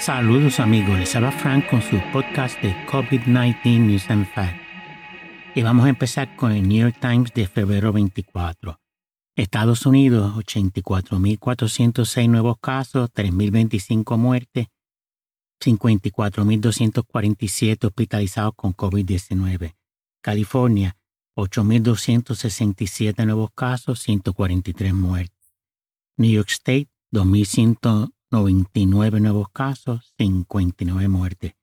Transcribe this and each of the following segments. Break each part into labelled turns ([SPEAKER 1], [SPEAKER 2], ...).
[SPEAKER 1] Saludos amigos, les habla Frank con su podcast de COVID-19 News and Facts. Y vamos a empezar con el New York Times de febrero 24. Estados Unidos, 84.406 nuevos casos, 3.025 muertes, 54.247 hospitalizados con COVID-19. California, 8.267 nuevos casos, 143 muertes. New York State, 2.100 99 nuevos casos, 59 muertes.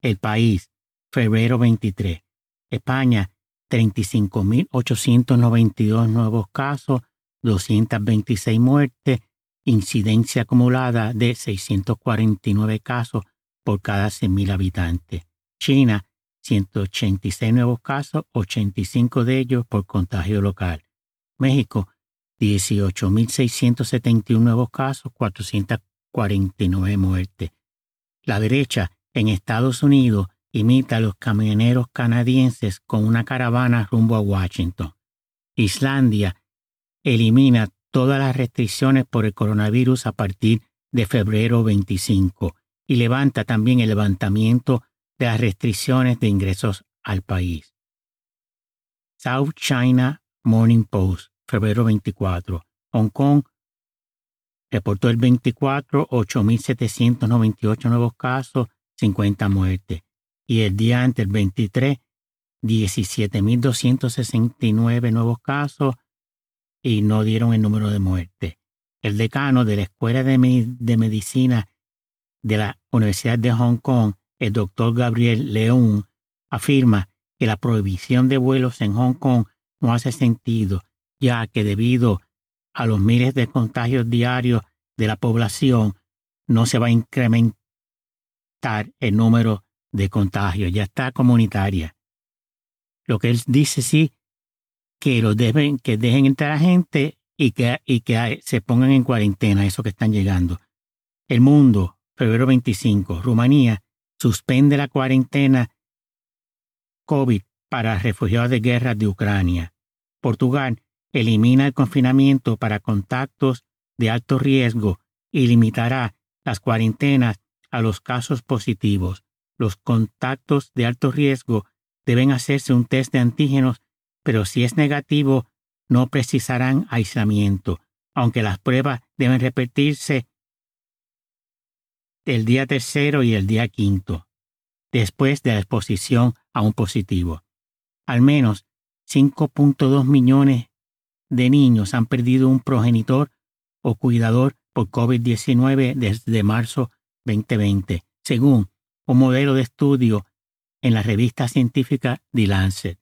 [SPEAKER 1] El país, febrero 23. España, 35.892 nuevos casos, 226 muertes, incidencia acumulada de 649 casos por cada 100.000 habitantes. China, 186 nuevos casos, 85 de ellos por contagio local. México, 18.671 nuevos casos, 400 49 muertes. La derecha en Estados Unidos imita a los camioneros canadienses con una caravana rumbo a Washington. Islandia elimina todas las restricciones por el coronavirus a partir de febrero 25 y levanta también el levantamiento de las restricciones de ingresos al país. South China Morning Post, febrero 24. Hong Kong Reportó el 24 8.798 nuevos casos, 50 muertes. Y el día antes, el 23, 17.269 nuevos casos y no dieron el número de muertes. El decano de la Escuela de, de Medicina de la Universidad de Hong Kong, el doctor Gabriel León, afirma que la prohibición de vuelos en Hong Kong no hace sentido, ya que debido a los miles de contagios diarios de la población, no se va a incrementar el número de contagios, ya está comunitaria. Lo que él dice sí, que deben, que dejen entrar a gente y que, y que se pongan en cuarentena, eso que están llegando. El mundo, febrero 25, Rumanía suspende la cuarentena COVID para refugiados de guerra de Ucrania. Portugal elimina el confinamiento para contactos de alto riesgo y limitará las cuarentenas a los casos positivos. Los contactos de alto riesgo deben hacerse un test de antígenos, pero si es negativo, no precisarán aislamiento, aunque las pruebas deben repetirse el día tercero y el día quinto, después de la exposición a un positivo. Al menos 5.2 millones de niños han perdido un progenitor o cuidador por COVID-19 desde marzo 2020, según un modelo de estudio en la revista científica The Lancet.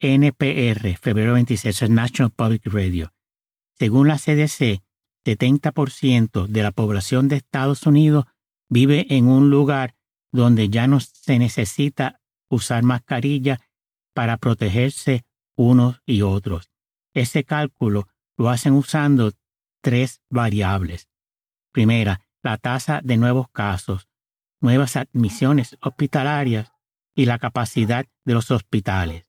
[SPEAKER 1] NPR, febrero 26, National Public Radio. Según la CDC, 70% de la población de Estados Unidos vive en un lugar donde ya no se necesita usar mascarilla para protegerse unos y otros. Ese cálculo lo hacen usando tres variables. Primera, la tasa de nuevos casos, nuevas admisiones hospitalarias y la capacidad de los hospitales.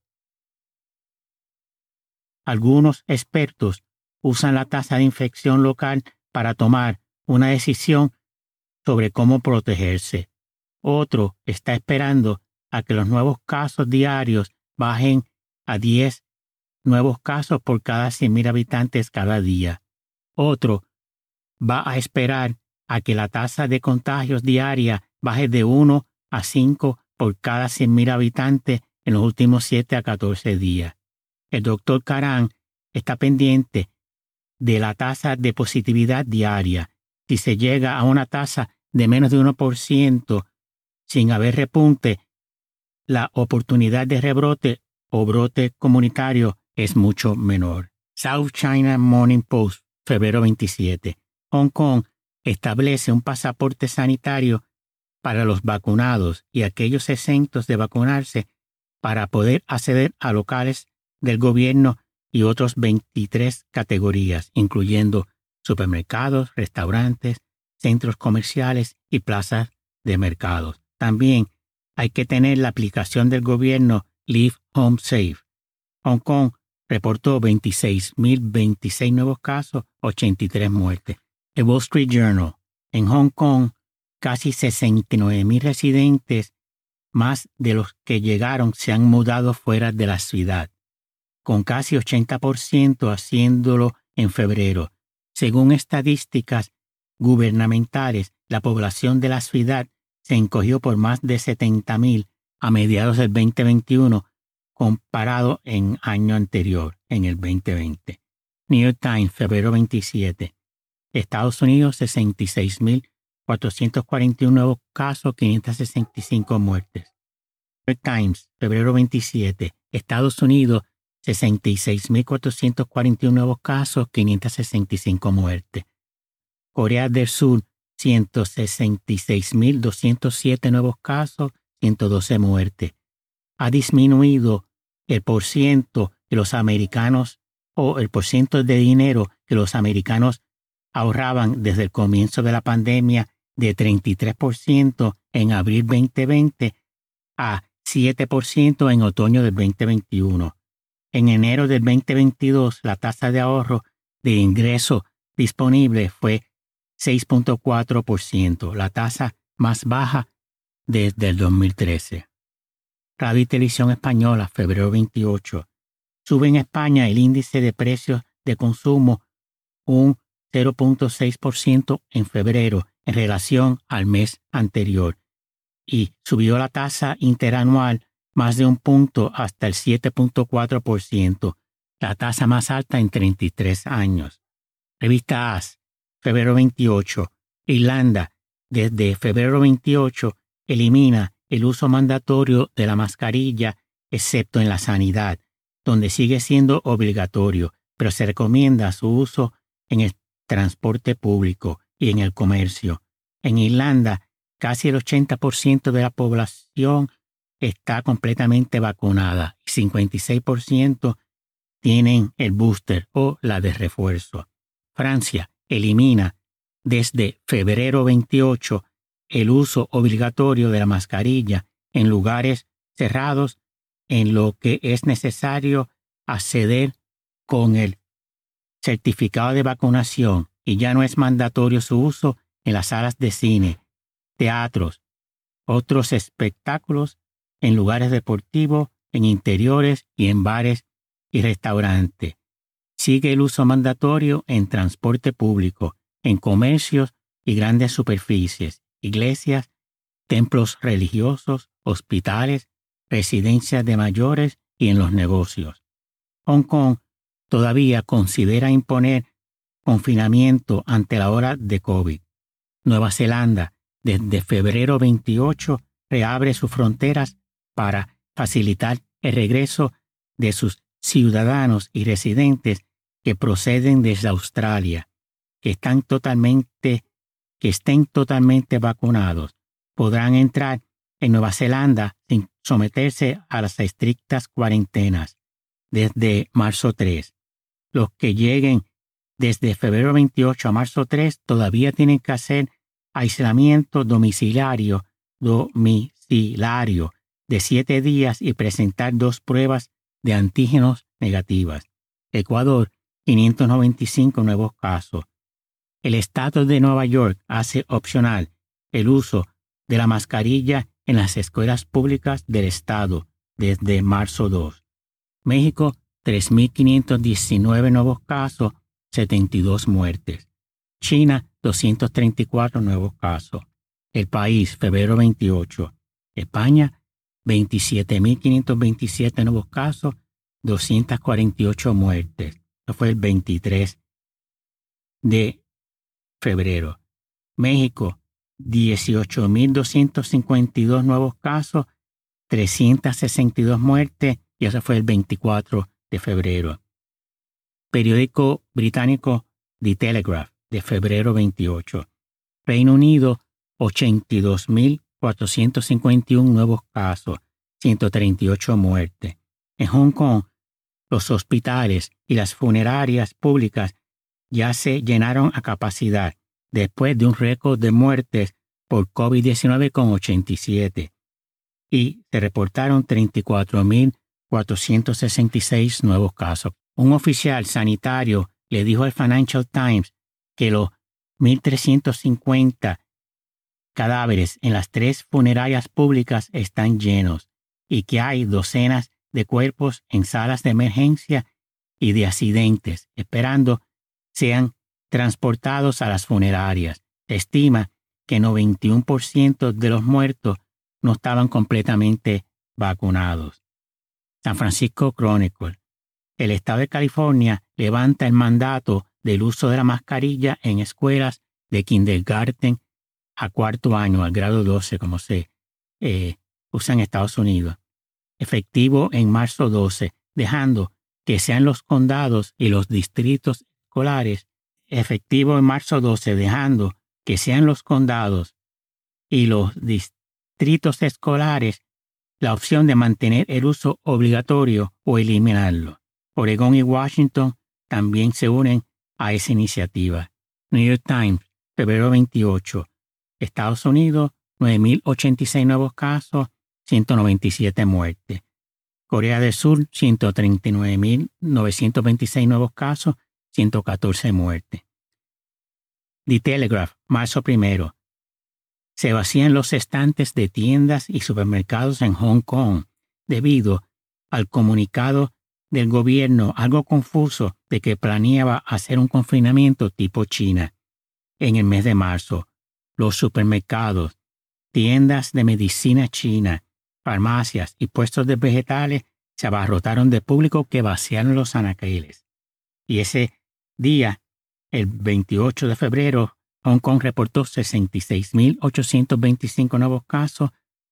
[SPEAKER 1] Algunos expertos usan la tasa de infección local para tomar una decisión sobre cómo protegerse. Otro está esperando a que los nuevos casos diarios bajen a 10 nuevos casos por cada 100.000 habitantes cada día. Otro va a esperar a que la tasa de contagios diaria baje de 1 a 5 por cada 100.000 habitantes en los últimos 7 a 14 días. El doctor Karan está pendiente de la tasa de positividad diaria. Si se llega a una tasa de menos de 1% sin haber repunte, la oportunidad de rebrote o brote comunitario es mucho menor. South China Morning Post, febrero 27. Hong Kong establece un pasaporte sanitario para los vacunados y aquellos exentos de vacunarse para poder acceder a locales del gobierno y otros 23 categorías, incluyendo supermercados, restaurantes, centros comerciales y plazas de mercados. También hay que tener la aplicación del gobierno Leave Home Safe. Hong Kong reportó 26.026 nuevos casos, 83 muertes. The Wall Street Journal. En Hong Kong, casi 69.000 residentes, más de los que llegaron, se han mudado fuera de la ciudad, con casi 80% haciéndolo en febrero. Según estadísticas gubernamentales, la población de la ciudad se encogió por más de 70.000 a mediados del 2021 comparado en año anterior, en el 2020. New York Times, febrero 27. Estados Unidos, 66.441 nuevos casos, 565 muertes. New York Times, febrero 27. Estados Unidos, 66.441 nuevos casos, 565 muertes. Corea del Sur, 166.207 nuevos casos, 112 muertes ha disminuido el porciento de los americanos o el porciento de dinero que los americanos ahorraban desde el comienzo de la pandemia de 33% en abril 2020 a 7% en otoño del 2021. En enero del 2022, la tasa de ahorro de ingreso disponible fue 6.4%, la tasa más baja desde el 2013. Radio y Televisión Española, febrero 28. Sube en España el índice de precios de consumo un 0.6% en febrero en relación al mes anterior y subió la tasa interanual más de un punto hasta el 7.4%, la tasa más alta en 33 años. Revista AS, febrero 28. Irlanda, desde febrero 28, elimina el uso mandatorio de la mascarilla, excepto en la sanidad, donde sigue siendo obligatorio, pero se recomienda su uso en el transporte público y en el comercio. En Irlanda, casi el 80% de la población está completamente vacunada y 56% tienen el booster o la de refuerzo. Francia elimina desde febrero 28 el uso obligatorio de la mascarilla en lugares cerrados en lo que es necesario acceder con el certificado de vacunación y ya no es mandatorio su uso en las salas de cine, teatros, otros espectáculos, en lugares deportivos, en interiores y en bares y restaurantes. Sigue el uso mandatorio en transporte público, en comercios y grandes superficies iglesias, templos religiosos, hospitales, residencias de mayores y en los negocios. Hong Kong todavía considera imponer confinamiento ante la hora de COVID. Nueva Zelanda, desde febrero 28, reabre sus fronteras para facilitar el regreso de sus ciudadanos y residentes que proceden desde Australia, que están totalmente que estén totalmente vacunados podrán entrar en Nueva Zelanda sin someterse a las estrictas cuarentenas desde marzo 3. Los que lleguen desde febrero 28 a marzo 3 todavía tienen que hacer aislamiento domiciliario, domiciliario de siete días y presentar dos pruebas de antígenos negativas. Ecuador, 595 nuevos casos. El Estado de Nueva York hace opcional el uso de la mascarilla en las escuelas públicas del Estado desde marzo 2. México, 3.519 nuevos casos, 72 muertes. China, 234 nuevos casos. El país, febrero 28. España, 27.527 nuevos casos, 248 muertes. Eso fue el 23 de febrero. México, 18.252 nuevos casos, 362 muertes, y eso fue el 24 de febrero. Periódico británico The Telegraph, de febrero 28. Reino Unido, 82.451 nuevos casos, 138 muertes. En Hong Kong, los hospitales y las funerarias públicas ya se llenaron a capacidad después de un récord de muertes por COVID-19 con 87 y se reportaron 34.466 nuevos casos. Un oficial sanitario le dijo al Financial Times que los 1.350 cadáveres en las tres funerarias públicas están llenos y que hay docenas de cuerpos en salas de emergencia y de accidentes esperando sean transportados a las funerarias. Se estima que 91% de los muertos no estaban completamente vacunados. San Francisco Chronicle. El estado de California levanta el mandato del uso de la mascarilla en escuelas de kindergarten a cuarto año, al grado 12, como se eh, usa en Estados Unidos, efectivo en marzo 12, dejando que sean los condados y los distritos escolares, efectivo en marzo 12, dejando que sean los condados y los distritos escolares la opción de mantener el uso obligatorio o eliminarlo. Oregón y Washington también se unen a esa iniciativa. New York Times, febrero 28. Estados Unidos, 9.086 nuevos casos, 197 muertes. Corea del Sur, 139.926 nuevos casos, 114 muertes. The Telegraph, marzo primero. Se vacían los estantes de tiendas y supermercados en Hong Kong debido al comunicado del gobierno algo confuso de que planeaba hacer un confinamiento tipo China. En el mes de marzo, los supermercados, tiendas de medicina china, farmacias y puestos de vegetales se abarrotaron de público que vaciaron los anaqueles. Y ese día el 28 de febrero, Hong Kong reportó 66.825 nuevos casos,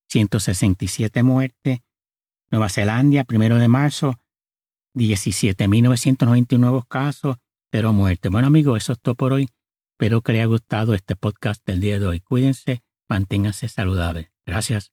[SPEAKER 1] 167 muertes. Nueva Zelanda, 1 de marzo, 17.991 nuevos casos, pero muertes. Bueno amigos, eso es todo por hoy. Espero que les haya gustado este podcast del día de hoy. Cuídense, manténganse saludables. Gracias.